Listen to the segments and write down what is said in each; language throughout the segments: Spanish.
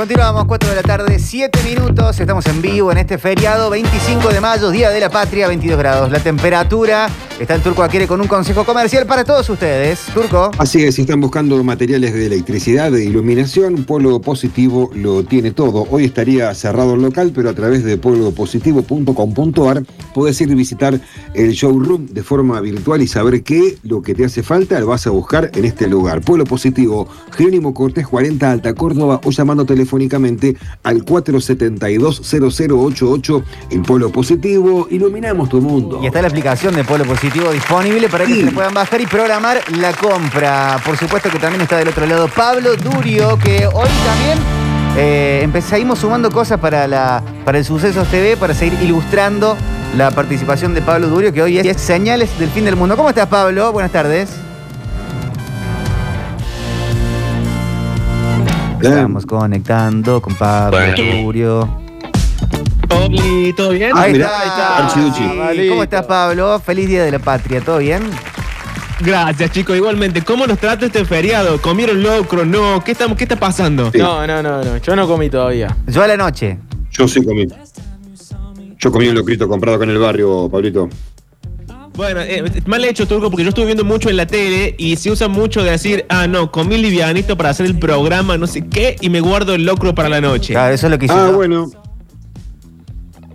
Continuamos, 4 de la tarde, 7 minutos. Estamos en vivo en este feriado, 25 de mayo, Día de la Patria, 22 grados. La temperatura, está el Turco Aquere con un consejo comercial para todos ustedes. Turco. Así es, si están buscando materiales de electricidad, de iluminación, Polo Positivo lo tiene todo. Hoy estaría cerrado el local, pero a través de polopositivo.com.ar podés ir a visitar el showroom de forma virtual y saber qué lo que te hace falta lo vas a buscar en este lugar. Polo Positivo, Jerónimo Cortés 40 Alta Córdoba o llamando telefónicamente al 472-0088 en Polo Positivo. Iluminamos tu mundo. Y está la aplicación de Polo Positivo disponible para que Sí. se puedan bajar y programar la compra. Por supuesto que también está del otro lado Pablo Durio, que hoy también eh, empezamos sumando cosas para, la, para el Sucesos TV, para seguir ilustrando la participación de Pablo Durio, que hoy es Señales del Fin del Mundo. ¿Cómo estás, Pablo? Buenas tardes. Estamos conectando con Pablo. Oli, ¿todo bien? Ahí mirá, está, ahí está. Archiduchi. Sí, ¿Cómo estás, Pablo? Feliz Día de la Patria, ¿todo bien? Gracias, chicos. Igualmente, ¿cómo nos trata este feriado? ¿Comieron locro? No. ¿Qué, estamos, qué está pasando? Sí. No, no, no, no. Yo no comí todavía. Yo a la noche. Yo sí comí. Yo comí un locrito comprado acá en el barrio, Pablito. Bueno, eh, mal hecho, Turco, porque yo estuve viendo mucho en la tele y se usa mucho de decir, ah, no, comí livianito para hacer el programa, no sé qué, y me guardo el locro para la noche. Claro, eso es lo que hice Ah, yo. bueno.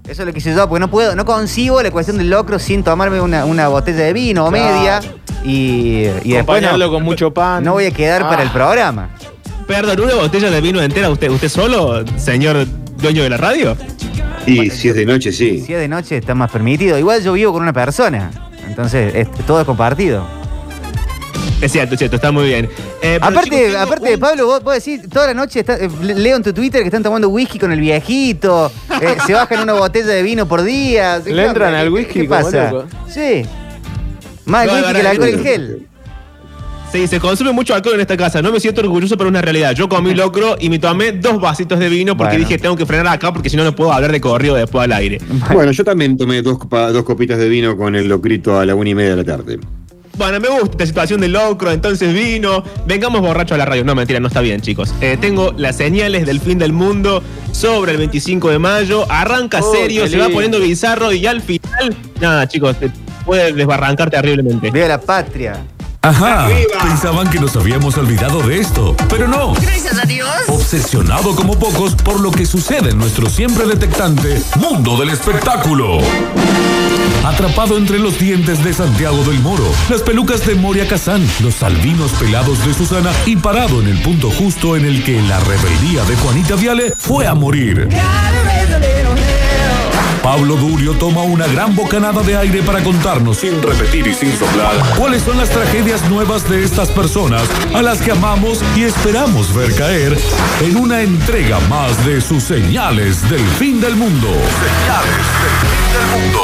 Eso es lo que hice yo, porque no puedo, no concibo la cuestión del locro sin tomarme una, una botella de vino o Claro. media. Y, y después Acompañarlo no, con mucho pan. no voy a quedar Ah. para el programa. Perdón, ¿una botella de vino entera usted, usted solo, señor dueño de la radio? Y si es de noche, sí. Si es de noche está más permitido. Igual yo vivo con una persona. Entonces, es- todo es compartido. Es cierto, es cierto, está muy bien. Eh, Aparte, chicos, aparte un- Pablo, vos, vos decís, toda la noche está- eh, le- leo en tu Twitter que están tomando whisky con el viejito, eh, se bajan una botella de vino por día. ¿Qué Le entran al ¿Qué- whisky ¿Qué pasa? loco. Sí. Más No, whisky que el alcohol en gel. Sí, se consume mucho alcohol en esta casa. No me siento orgulloso, pero es una realidad. Yo comí locro y me tomé dos vasitos de vino porque Bueno. dije, tengo que frenar acá porque si no, no puedo hablar de corrido después al aire. Bueno, yo también tomé dos, copa- dos copitas de vino con el locrito a la una y media de la tarde. Bueno, me gusta esta situación de locro, entonces vino. Vengamos borrachos a la radio. No, mentira, no está bien, chicos. Eh, tengo las señales del fin del mundo sobre el 25 de mayo. Arranca Oh, serio, se va poniendo bizarro y al final. Nada, chicos, te puede desbarrancar terriblemente. Viva la patria. Ajá, pensaban que nos habíamos olvidado de esto, pero no. Gracias a Dios. Obsesionado como pocos por lo que sucede en nuestro siempre detectante mundo del espectáculo. Atrapado entre los dientes de Santiago del Moro, las pelucas de Moria Kazán, los albinos pelados de Susana y parado en el punto justo en el que la rebeldía de Juanita Viale fue a morir. Pablo Durio toma una gran bocanada de aire para contarnos, sin repetir y sin soplar, cuáles son las tragedias nuevas de estas personas a las que amamos y esperamos ver caer en una entrega más de sus señales del fin del mundo. Señales del fin del mundo.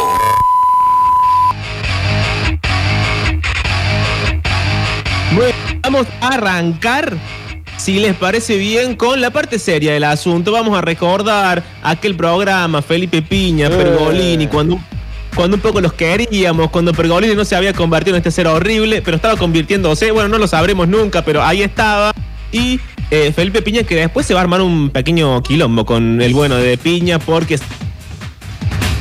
Bueno, vamos a arrancar, si les parece bien, con la parte seria del asunto. Vamos a recordar aquel programa, Felipe Piña, Pergolini, cuando, cuando un poco los queríamos, cuando Pergolini no se había convertido en este ser horrible, pero estaba convirtiéndose, bueno, no lo sabremos nunca, pero ahí estaba. Y eh, Felipe Piña que después se va a armar un pequeño quilombo con el bueno de Piña porque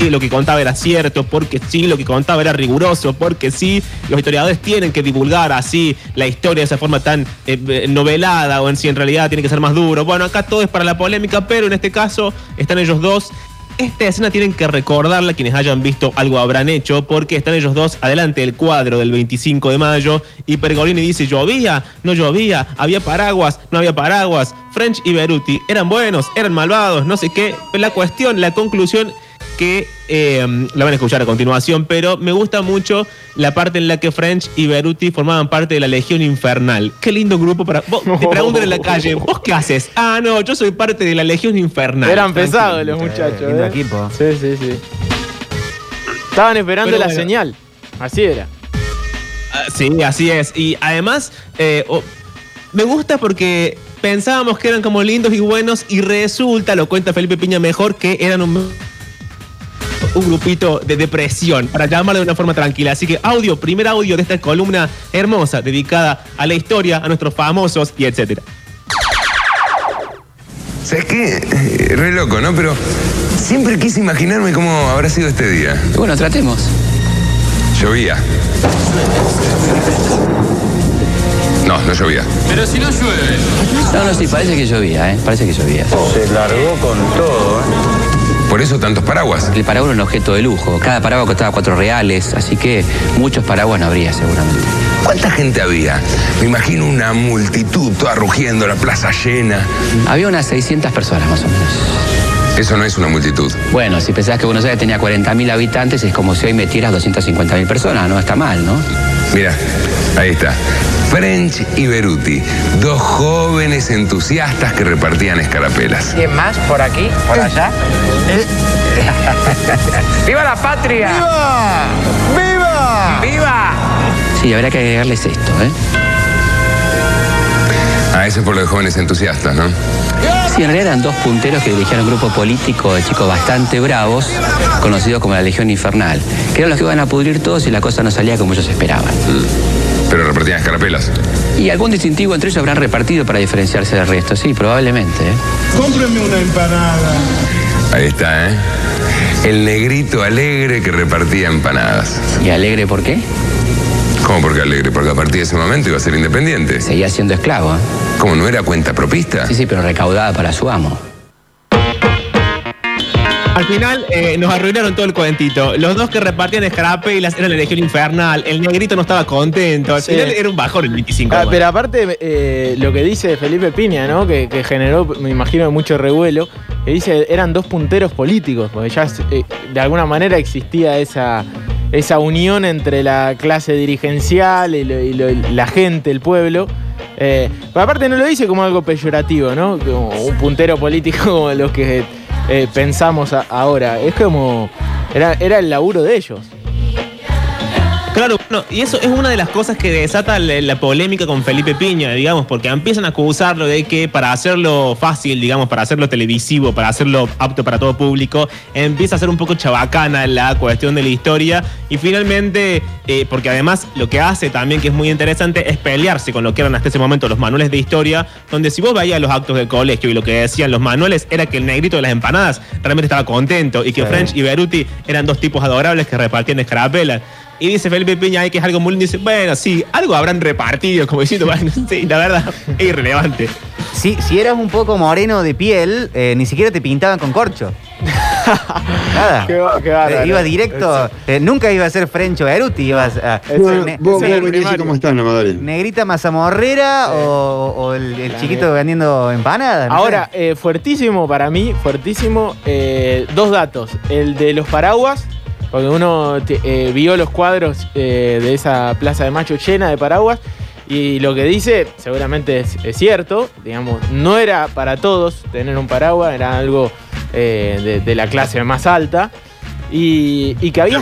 lo que contaba era cierto, porque sí, lo que contaba era riguroso, porque sí, los historiadores tienen que divulgar así la historia de esa forma tan eh, eh, novelada o en si en realidad tiene que ser más duro. Bueno, acá todo es para la polémica, pero en este caso están ellos dos. Esta escena tienen que recordarla quienes hayan visto algo habrán hecho, porque están ellos dos adelante del cuadro del 25 de mayo y Pergolini dice, llovía, no llovía, había paraguas, no había paraguas, French y Beruti eran buenos, eran malvados, no sé qué. La cuestión, la conclusión que eh, la van a escuchar a continuación, pero me gusta mucho la parte en la que French y Beruti formaban parte de la Legión Infernal. Qué lindo grupo para... Vos, te preguntan en la calle, ¿vos qué haces? Ah, no, yo soy parte de la Legión Infernal. Eran pesados los muchachos. lindo ¿eh? equipo. Sí, sí, sí. Estaban esperando Pero la bueno. señal. Así era. Ah, Sí, así es. Y además, eh, oh, me gusta porque pensábamos que eran como lindos y buenos y resulta, lo cuenta Felipe Piña mejor, que eran un, un grupito de depresión, para llamarlo de una forma tranquila. Así que audio, primer audio de esta columna hermosa dedicada a la historia, a nuestros famosos y etcétera. ¿Sabes qué? Eh, Re loco, ¿no? Pero siempre quise imaginarme cómo habrá sido este día. Bueno, tratemos. Llovía. No, no llovía. Pero si no llueve. No, no, sí, parece que llovía, ¿eh? Parece que llovía. Se largó con todo, ¿eh? Por eso tantos paraguas. El paraguas era un objeto de lujo. Cada paraguas costaba cuatro reales, así que muchos paraguas no habría seguramente. ¿Cuánta gente había? Me imagino una multitud toda rugiendo, la plaza llena. Había unas 600 personas más o menos. Eso no es una multitud. Bueno, si pensás que Buenos Aires tenía 40.000 habitantes, es como si hoy metieras 250.000 personas, no está mal, ¿no? Mira, ahí está. French y Beruti, dos jóvenes entusiastas que repartían escarapelas. ¿Quién más? ¿Por aquí? ¿Por allá? ¡Viva la patria! ¡Viva! ¡Viva! ¡Viva! Sí, habría que agregarles esto, ¿eh? Ah, eso es por los jóvenes entusiastas, ¿no? Sí, en realidad eran dos punteros que dirigían un grupo político de chicos bastante bravos, conocidos como la Legión Infernal, que eran los que iban a pudrir todos y la cosa no salía como ellos esperaban. Pero repartían escarapelas. Y algún distintivo entre ellos habrán repartido para diferenciarse del resto, sí, probablemente. ¿eh? Cómpreme una empanada. Ahí está, ¿eh? El negrito alegre que repartía empanadas. ¿Y alegre por qué? ¿Cómo por qué alegre? Porque a partir de ese momento iba a ser independiente. Seguía siendo esclavo, ¿eh? ¿Cómo no era cuenta propista? Sí, sí, pero recaudada para su amo. Al final eh, nos arruinaron todo el cuentito. Los dos que repartían escarapelas eran la Legión Infernal. El negrito no estaba contento. Al Sí. final era un bajón el 25. Ah, pero aparte, eh, lo que dice Felipe Piña, ¿no? Que, que generó, me imagino, mucho revuelo, que dice eran dos punteros políticos, porque ya eh, de alguna manera existía esa, esa unión entre la clase dirigencial y, la gente, el pueblo. Eh, pero aparte no lo dice como algo peyorativo, ¿no? Como un puntero político como los que eh, pensamos ahora. Es como. Era, era el laburo de ellos. Claro, bueno, y eso es una de las cosas que desata la, la polémica con Felipe Piña, digamos, porque empiezan a acusarlo de que para hacerlo fácil, digamos, para hacerlo televisivo, para hacerlo apto para todo público, empieza a ser un poco chabacana la cuestión de la historia y finalmente, eh, porque además lo que hace también, que es muy interesante, es pelearse con lo que eran hasta ese momento los manuales de historia, donde si vos veías los actos del colegio y lo que decían los manuales era que el negrito de las empanadas realmente estaba contento y que Sí. French y Beruti eran dos tipos adorables que repartían escarapelas. Y dice Felipe Piña ahí que es algo muy lindo. Dice, bueno, sí, algo habrán repartido, como diciendo, bueno, sí, la verdad, es irrelevante. Si, si eras un poco moreno de piel, eh, ni siquiera te pintaban con corcho. Nada. Qué qué bárbaro. Eh, iba directo. eh, nunca iba a ser Frencho Beruti. Ibas a. Bueno, ne- vos, vos venís. ¿Negrita mazamorrera o, o el, el chiquito vendiendo empanadas? No Ahora, eh, fuertísimo para mí, fuertísimo, eh, dos datos. El de los paraguas, porque uno eh, vio los cuadros eh, de esa plaza de macho llena de paraguas, y lo que dice seguramente es, es cierto, digamos, no era para todos tener un paraguas, era algo eh, de, de la clase más alta, y, y que había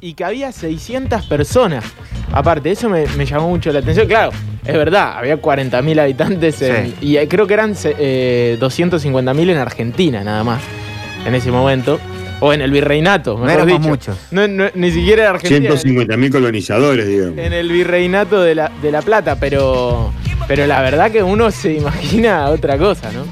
y que había 600 personas. Aparte, eso me, me llamó mucho la atención. Claro, es verdad, había 40.000 habitantes en- Sí. y creo que eran eh, 250.000 en Argentina nada más en ese momento. O en el virreinato, No mejor éramos dicho. muchos. No, no, ni siquiera en Argentina. 150 mil colonizadores, digamos. En el virreinato de la, de la Plata, pero, pero la verdad que uno se imagina otra cosa, ¿no?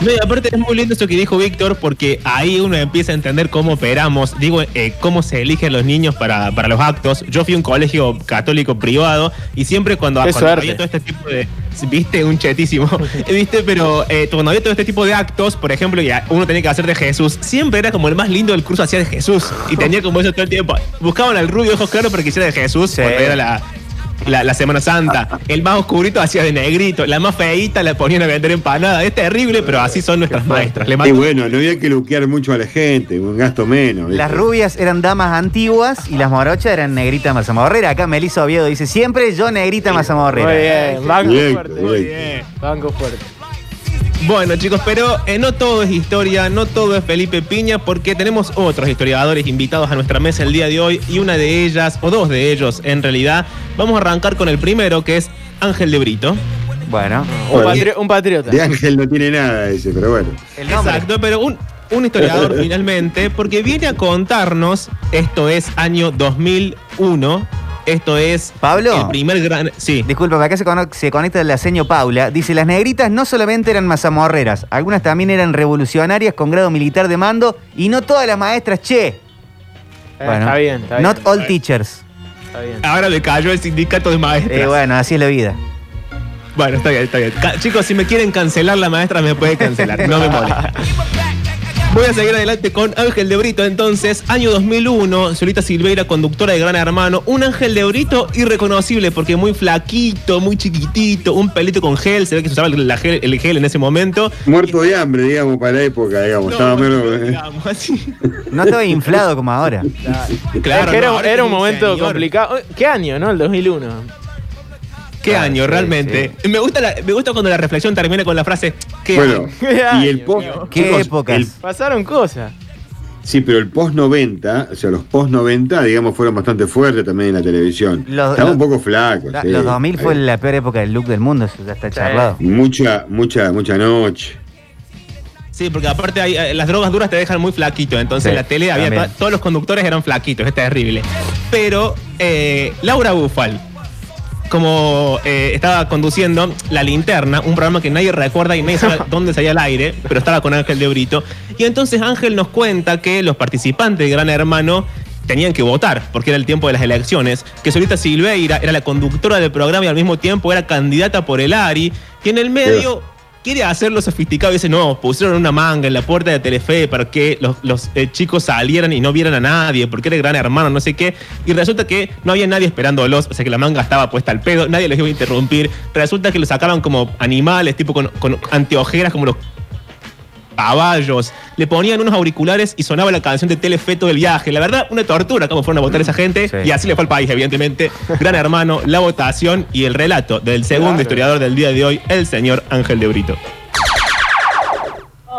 No, y aparte es muy lindo eso que dijo Víctor, porque ahí uno empieza a entender cómo operamos, digo, eh, cómo se eligen los niños para, para los actos. Yo fui a un colegio católico privado y siempre cuando, cuando había todo este tipo de. ¿Viste? Un chetísimo. ¿Viste? Pero eh, cuando había todo este tipo de actos, por ejemplo, que uno tenía que hacer de Jesús, siempre era como el más lindo del curso hacía de Jesús. Y tenía como eso todo el tiempo. Buscaban al rubio ojos claros para que hiciera de Jesús Sí. cuando era la. La, la Semana Santa. El más oscurito hacía de negrito. La más feíta la ponían a vender empanada. Es terrible, pero así son nuestras maestras. Le Y mando- bueno, no había que luquear mucho a la gente, un gasto menos. ¿viste? Las rubias eran damas antiguas y las morochas eran negrita mazamorrera. Acá Melissa Oviedo dice siempre yo negrita mazamorrera. Muy bien, banco Bien, fuerte. bien. bien. Banco fuerte. Bueno, chicos, pero eh, no todo es historia, no todo es Felipe Piña, porque tenemos otros historiadores invitados a nuestra mesa el día de hoy y una de ellas, o dos de ellos en realidad. Vamos a arrancar con el primero, que es Ángel de Brito. Bueno, Un, Bueno. patri- un patriota. De Ángel no tiene nada ese, pero bueno. Exacto, pero un, un historiador finalmente, porque viene a contarnos, esto es año 2001, Esto es ¿Pablo? el primer gran. Sí. Disculpa, acá se, se conecta la seño Paula. Dice, las negritas no solamente eran mazamorreras, algunas también eran revolucionarias con grado militar de mando y no todas las maestras, che. Eh, está bien, está Not all teachers. Está bien. Ahora me cayó el sindicato de maestras. Eh, bueno, así es la vida. Bueno, está bien, está bien. Ca- chicos, si me quieren cancelar la maestra, me puede cancelar. No me molesta. Voy a seguir adelante con Ángel de Brito. Entonces, año 2001, Solita Silveira, conductora de Gran Hermano. Un Ángel de Brito irreconocible porque muy flaquito, muy chiquitito, un pelito con gel. Se ve que se usaba el, gel, el gel en ese momento. Muerto de hambre, digamos, para la época, digamos. Estaba menos. eh. Digamos, así. No estaba inflado como ahora. Claro, que era, no, ahora era tiene un momento señor. complicado. ¿Qué año, no? El 2001. ¿Qué Ah, año, sí, realmente? Me, gusta la- me gusta cuando la reflexión termina con la frase ¿Qué Bueno, año? y el post. ¿Qué chicos, épocas? el- Pasaron cosas. sí, pero el post 90, o sea, los post 90, digamos, fueron bastante fuertes también en la televisión. Los- Estaba los- un poco flaco. La- sí. Los 2000 fue la peor época del look del mundo, eso ya está charlado. Mucha, mucha, mucha noche. Sí, porque aparte hay, eh, las drogas duras te dejan muy flaquito. Entonces Sí, en la tele había todos los conductores eran flaquitos, es terrible. Pero eh, Laura Bufal, como eh, estaba conduciendo La Linterna, un programa que nadie recuerda y nadie sabe dónde salía al aire, pero estaba con Ángel de Brito. Y entonces Ángel nos cuenta que los participantes de Gran Hermano tenían que votar, porque era el tiempo de las elecciones, que Solita Silveira era la conductora del programa y al mismo tiempo era candidata por el ARI, y en el medio quiere hacerlo sofisticado y dice, no, pusieron una manga en la puerta de Telefe para que los, eh, chicos salieran y no vieran a nadie, porque era el gran hermano, no sé qué. Y resulta que no había nadie esperándolos, o sea que la manga estaba puesta al pedo, nadie los iba a interrumpir. Resulta que los sacaban como animales, tipo con, con anteojeras, como los caballos. Le ponían unos auriculares y sonaba la canción de Telefe todo el viaje. La verdad, una tortura cómo fueron a votar esa gente. Sí. Y así le fue al país, evidentemente. Gran hermano, la votación y el relato del segundo Claro. historiador del día de hoy, el señor Ángel de Brito.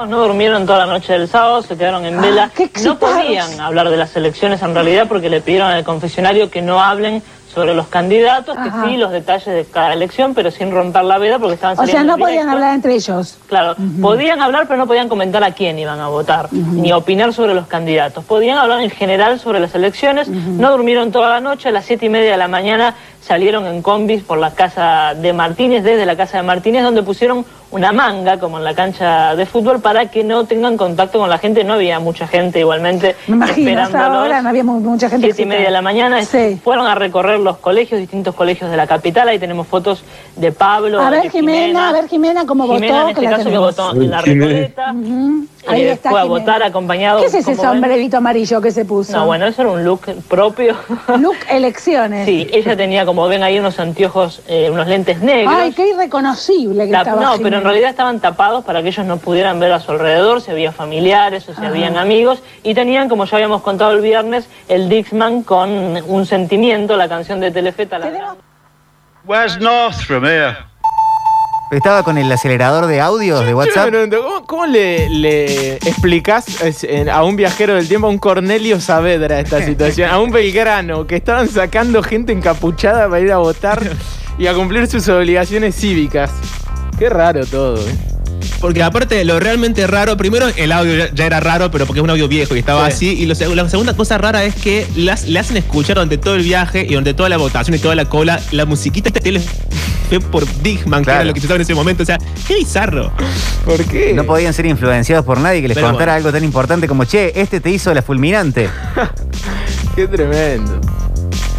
No, durmieron toda la noche del sábado, se quedaron en vela. qué no podían hablar de las elecciones en realidad porque le pidieron al confesionario que no hablen sobre los candidatos, Ajá. que sí los detalles de cada elección, pero sin romper la veda porque estaban O sea, saliendo no podían directo. hablar entre ellos. Claro, podían hablar pero no podían comentar a quién iban a votar, ni opinar sobre los candidatos. Podían hablar en general sobre las elecciones, no durmieron toda la noche, a las siete y media de la mañana salieron en combis por la casa de Martínez, desde la casa de Martínez, donde pusieron una manga, como en la cancha de fútbol, para que no tengan contacto con la gente. No había mucha gente igualmente Me imagino, hasta ahora no había mu- mucha gente. Siete y media de la mañana Sí. fueron a recorrer los colegios, distintos colegios de la capital. Ahí tenemos fotos de Pablo. A ver, de Jimena, a ver, Jimena, cómo Jimena, votó. en que este la caso que tenemos. votó en la. Recoleta. Ujú. Ahí Eh, está. fue a Jimena. votar acompañado. ¿Qué es ese ven. sombrerito amarillo que se puso? No, bueno, eso era un look propio. Look elecciones. sí, ella tenía, como ven ahí, unos anteojos, eh, unos lentes negros. Ay, qué irreconocible que estaba. no, pero en realidad estaban tapados para que ellos no pudieran ver a su alrededor, si había familiares o si Ajá. habían amigos, y tenían, como ya habíamos contado el viernes, el Dixman con un sentimiento, la canción de Telefeta. La Where's North from here? Estaba con el acelerador de audios de WhatsApp. ¿cómo, cómo le, le explicás a un viajero del tiempo, a un Cornelio Saavedra esta situación? A un Belgrano que estaban sacando gente encapuchada para ir a votar y a cumplir sus obligaciones cívicas. Qué raro todo. ¿eh? Porque aparte, lo realmente raro, primero el audio ya, ya era raro, pero porque es un audio viejo y estaba Sí. así. Y lo la segunda cosa rara es que las, le hacen escuchar durante todo el viaje y durante toda la votación y toda la cola la musiquita de tele fue por Digman, que Claro. era lo que se usaba en ese momento. O sea, qué bizarro. ¿Por qué? No podían ser influenciados por nadie que les Pero contara bueno. algo tan importante como, che, este te hizo la fulminante. Qué tremendo.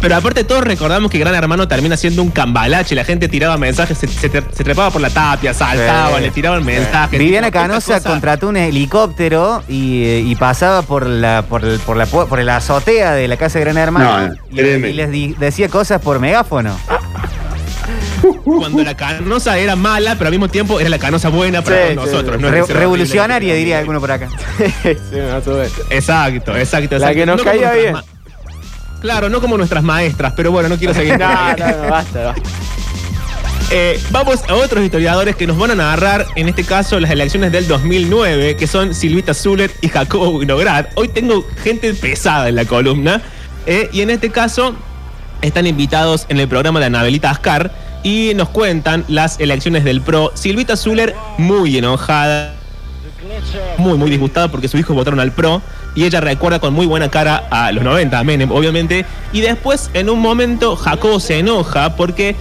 Pero aparte todos recordamos que Gran Hermano termina siendo un cambalache. La gente tiraba mensajes, se, se se trepaba por la tapia, saltaban, Sí. le tiraban mensajes. Viviana Canosa contrató un helicóptero y, eh, y pasaba por la, por, el- por la por la azotea de la casa de Gran Hermano No, y, y les di- decía cosas por megáfono. Cuando la Canosa era mala, pero al mismo tiempo era la Canosa buena para Sí, todos sí, nosotros. sí. ¿no? Re- revolucionaria, diría alguno por acá. sí, menos. Exacto, exacto. La exacto. que nos como caía bien. Claro, no como nuestras maestras, pero bueno, no quiero seguir. No, no, no, basta, basta. Eh, vamos a otros historiadores que nos van a narrar, en este caso, las elecciones del 2009, que son Silvita Zuller y Jacobo Winograd. Hoy tengo gente pesada en la columna, eh, y en este caso están invitados en el programa de Anabelita Ascar y nos cuentan las elecciones del PRO. Silvita Zuller muy enojada, muy, muy disgustada porque sus hijos votaron al PRO. Y ella recuerda con muy buena cara a los 90, a Menem, obviamente. Y después, en un momento, Jacobo se enoja porque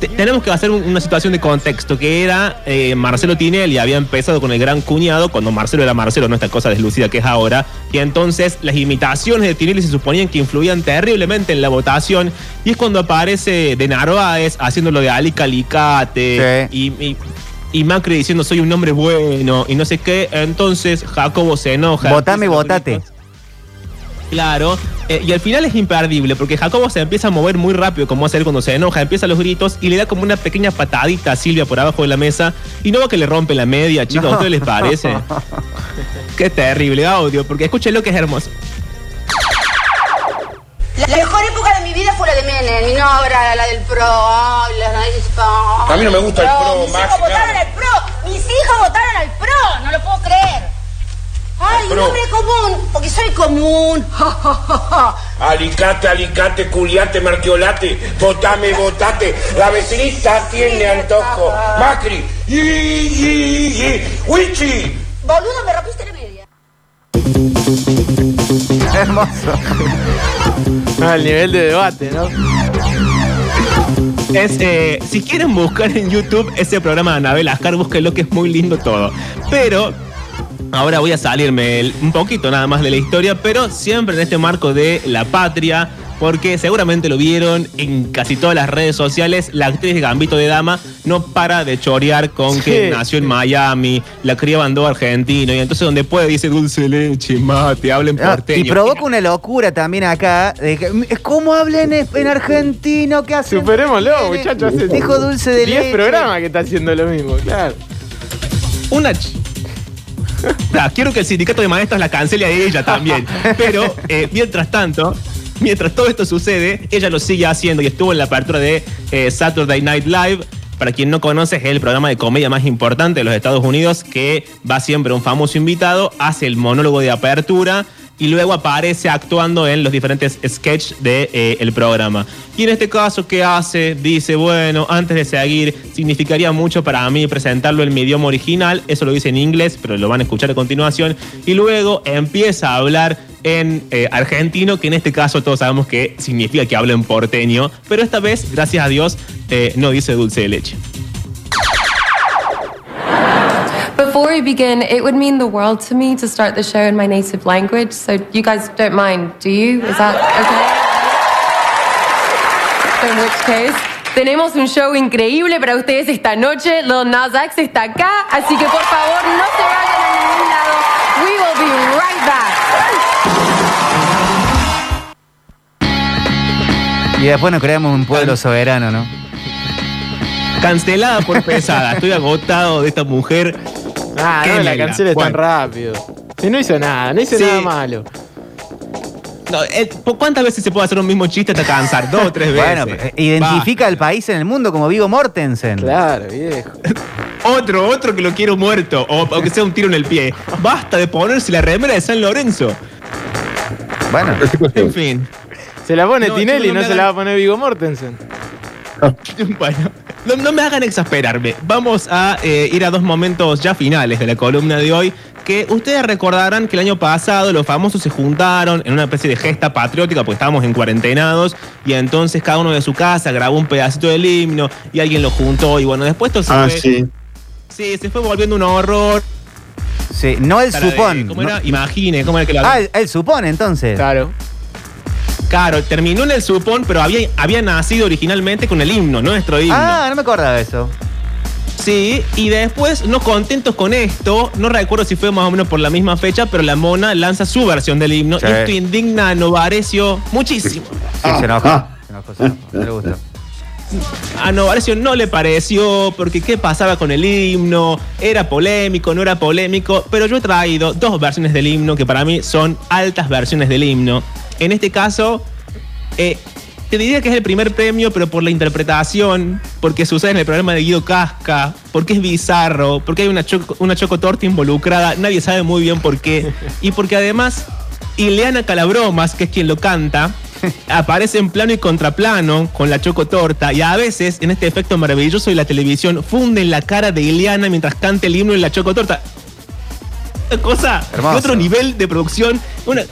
te- tenemos que hacer un- una situación de contexto, que era eh, Marcelo Tinelli había empezado con el gran cuñado, cuando Marcelo era Marcelo, no esta cosa deslucida que es ahora, y entonces las imitaciones de Tinelli se suponían que influían terriblemente en la votación, y es cuando aparece de Narváez haciéndolo de Ali Calicate, y, y- y Macri diciendo soy un hombre bueno, y no sé qué, entonces Jacobo se enoja. Votame, votate. Claro, eh, y al final es imperdible porque Jacobo se empieza a mover muy rápido, como hace él cuando se enoja, empieza los gritos y le da como una pequeña patadita a Silvia por abajo de la mesa y no va que le rompe la media, chicos, ¿a ustedes les parece? Qué terrible audio, porque escúchenlo que es hermoso. La mejor época de mi vida fue la de Menem, y no ahora la del PRO. Narices A mí no me gusta el PRO, Mis Maxi, hijos votaron al PRO, mis hijos votaron al PRO, no lo puedo creer. Ay, un hombre común, porque soy común. Alicate, alicate, culiate, marquiolate, votame, votate. La vecinita tiene antojo. Macri, y, y, y, Wichi. Boludo, me rompiste la media. Hermoso. Al nivel de debate, ¿no? Es, eh, si quieren buscar en YouTube ese programa de Anabel Ascar, búsquenlo que es muy lindo todo. Pero ahora voy a salirme un poquito nada más de la historia, pero siempre en este marco de la patria, porque seguramente lo vieron en casi todas las redes sociales, la actriz de Gambito de Dama no para de chorear con que nació en Miami, la cría bandó argentino, y entonces donde puede dice dulce de leche, mate, hablen Ah, porteño. y provoca una locura también acá. De que, ¿Cómo hablan en, en argentino? ¿Qué hacen? Superémoslo, muchachos. Dijo dulce de 10 leche. programas que está haciendo lo mismo, claro. Una ch- Ah, quiero que el sindicato de maestros la cancele a ella también. Pero eh, mientras tanto, mientras todo esto sucede, ella lo sigue haciendo y estuvo en la apertura de eh, Saturday Night Live. Para quien no conoce, es el programa de comedia más importante de los Estados Unidos que va siempre un famoso invitado, hace el monólogo de apertura y luego aparece actuando en los diferentes sketches del de, eh, programa. Y en este caso, ¿qué hace? Dice, bueno, antes de seguir, significaría mucho para mí presentarlo en mi idioma original, eso lo dice en inglés, pero lo van a escuchar a continuación, y luego empieza a hablar en eh, argentino, que en este caso todos sabemos que significa que habla en porteño, pero esta vez, gracias a Dios, eh, no dice dulce de leche. Before we begin, it would mean the world to me to start the show in my native language. So you guys don't mind, do you? Is that okay? In which case, tenemos un show increíble para ustedes esta noche. Lil Nas X está acá, así que por favor no se vayan a ningún lado. We will be right back. Y después nos creamos un pueblo soberano, ¿no? Cancelada por pesada. Estoy agotado de esta mujer. Ah, Qué no la negra. canceles tan rápido. Si no hizo nada, no hizo Sí. nada malo. No, eh, ¿por ¿Cuántas veces se puede hacer un mismo chiste hasta cansar? Dos o tres veces. Bueno, eh, identifica al país en el mundo como Vigo Mortensen. Claro, viejo. Otro, otro que lo quiero muerto. O, o que sea un tiro en el pie. Basta de ponerse la remera de San Lorenzo. Bueno, En fin. Se la pone No, Tinelli, no no, se hagan- la va a poner Vigo Mortensen. Bueno, no, no me hagan exasperarme. Vamos a eh, ir a dos momentos ya finales de la columna de hoy. Que ustedes recordarán que el año pasado los famosos se juntaron en una especie de gesta patriótica porque estábamos en cuarentenados y entonces cada uno de su casa grabó un pedacito del himno y alguien lo juntó y bueno, después esto se Ah, fue, sí. sí, se fue volviendo un horror. sí, no el Cara de- supón. ¿Cómo no- era? Imagine, ¿cómo era que lo Ah, el, el supón entonces. Claro. Claro, terminó en el supón, pero había, había nacido originalmente con el himno, nuestro himno. Ah, no me acordaba de eso. Sí, y después, no contentos con esto, no recuerdo si fue más o menos por la misma fecha, pero la mona lanza su versión del himno. Sí. Y esto indigna a Novarecio muchísimo. Sí, se enojó. Se enojó, se enojó. No le gustó. A Novarecio no le pareció, porque qué pasaba con el himno, era polémico, no era polémico, pero yo he traído dos versiones del himno que para mí son altas versiones del himno. En este caso, eh, te diría que es el primer premio, pero por la interpretación, porque sucede en el programa de Guido Casca, porque es bizarro, porque hay una, choco, una chocotorta involucrada, nadie sabe muy bien por qué, y porque además Ileana Calabromas, que es quien lo canta, aparece en plano y contraplano con la chocotorta, y a veces, en este efecto maravilloso de la televisión, funden la cara de Ileana mientras canta el himno en la chocotorta. Cosa Hermoso. de otro nivel de producción. Una-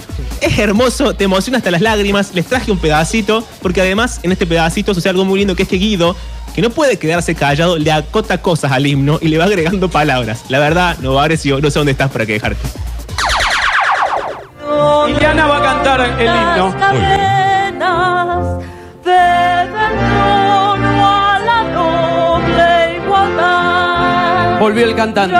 es hermoso, te emociona hasta las lágrimas. Les traje un pedacito, porque además en este pedacito sucede algo muy lindo que es que Guido, que no puede quedarse callado, le acota cosas al himno y le va agregando palabras. La verdad, no Varecio, no sé dónde estás para quejarte. Iliana va a cantar el himno. Volvió el cantante.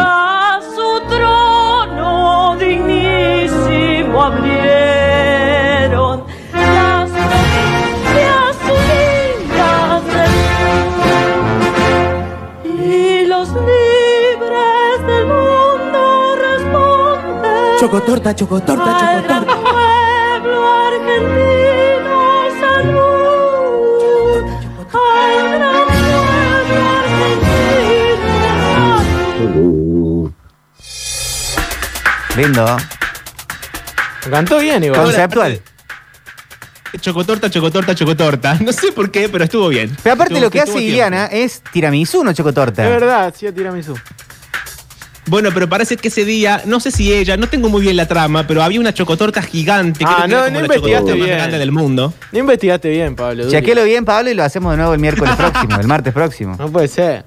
Chocotorta, chocotorta, Al gran pueblo argentino, salud. Al gran pueblo argentino, Lindo. Cantó bien igual. Conceptual. Chocotorta, chocotorta, chocotorta. No sé por qué, pero estuvo bien. Pero aparte Estuvo- lo que hace tiempo. Iliana es tiramisú, no chocotorta. Es verdad, sí, tiramisú. Bueno, pero parece que ese día, no sé si ella, no tengo muy bien la trama, pero había una chocotorta gigante. Ah, que no, como no la investigaste chocotorta más bien. grande del mundo. No investigaste bien, Pablo. Chequelo bien, Pablo, y lo hacemos de nuevo el miércoles próximo, el martes próximo. No puede ser.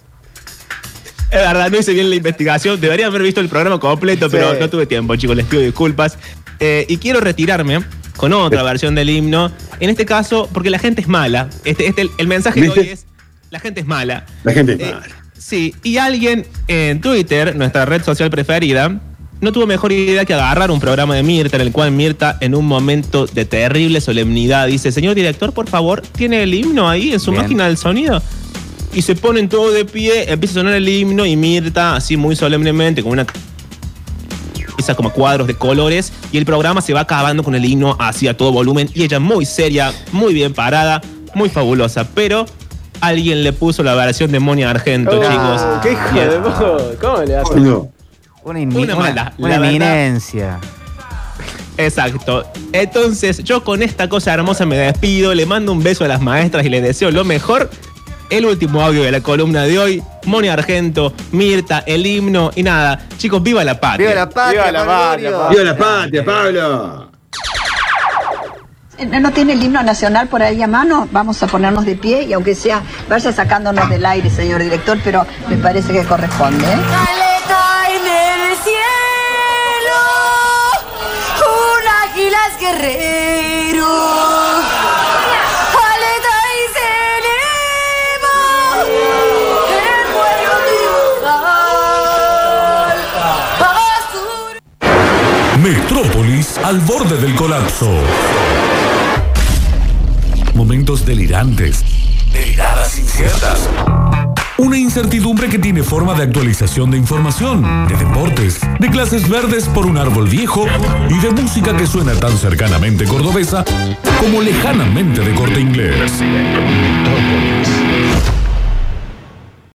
Es verdad, no hice bien la investigación. Debería haber visto el programa completo, Sí. pero no tuve tiempo, chicos. Les pido disculpas. Eh, y quiero retirarme con otra versión del himno. En este caso, porque la gente es mala. Este, este, el, el mensaje de hoy es: la gente es mala. La gente es Eh, mala. Sí, y alguien en Twitter, nuestra red social preferida, no tuvo mejor idea que agarrar un programa de Mirta en el cual Mirta, en un momento de terrible solemnidad, dice: Señor director, por favor, ¿tiene el himno ahí en su Bien. máquina del sonido? Y se ponen todo de pie, empieza a sonar el himno y Mirta, así muy solemnemente, con una camisa como cuadros de colores, y el programa se va acabando con el himno así a todo volumen, y ella muy seria, muy bien parada, muy fabulosa, pero alguien le puso la versión de Monia Argento, Oh, chicos. ¿Qué hijo de? ¿Cómo le haces? No. Una, Una una- mala, una la verdad. eminencia. Exacto. Entonces, yo con esta cosa hermosa me despido, le mando un beso a las maestras y les deseo lo mejor. El último audio de la columna de hoy, Moni Argento, Mirta, el himno y nada. Chicos, viva la patria. ¡Viva la patria, Viva la Pablo patria, Durio! ¡Viva la patria, Pablo! ¿No tiene el himno nacional por ahí a mano? Vamos a ponernos de pie y aunque sea, vaya sacándonos del aire, señor director, pero me parece que corresponde. ¿eh? Aleta en el cielo, un águila es guerrero. Aleta y se eleva, el vuelo triunfal. Azul. Metrópolis al borde del colapso. Momentos delirantes. Deliradas inciertas. Una incertidumbre que tiene forma de actualización de información, de deportes, de clases verdes por un árbol viejo y de música que suena tan cercanamente cordobesa como lejanamente de corte inglés.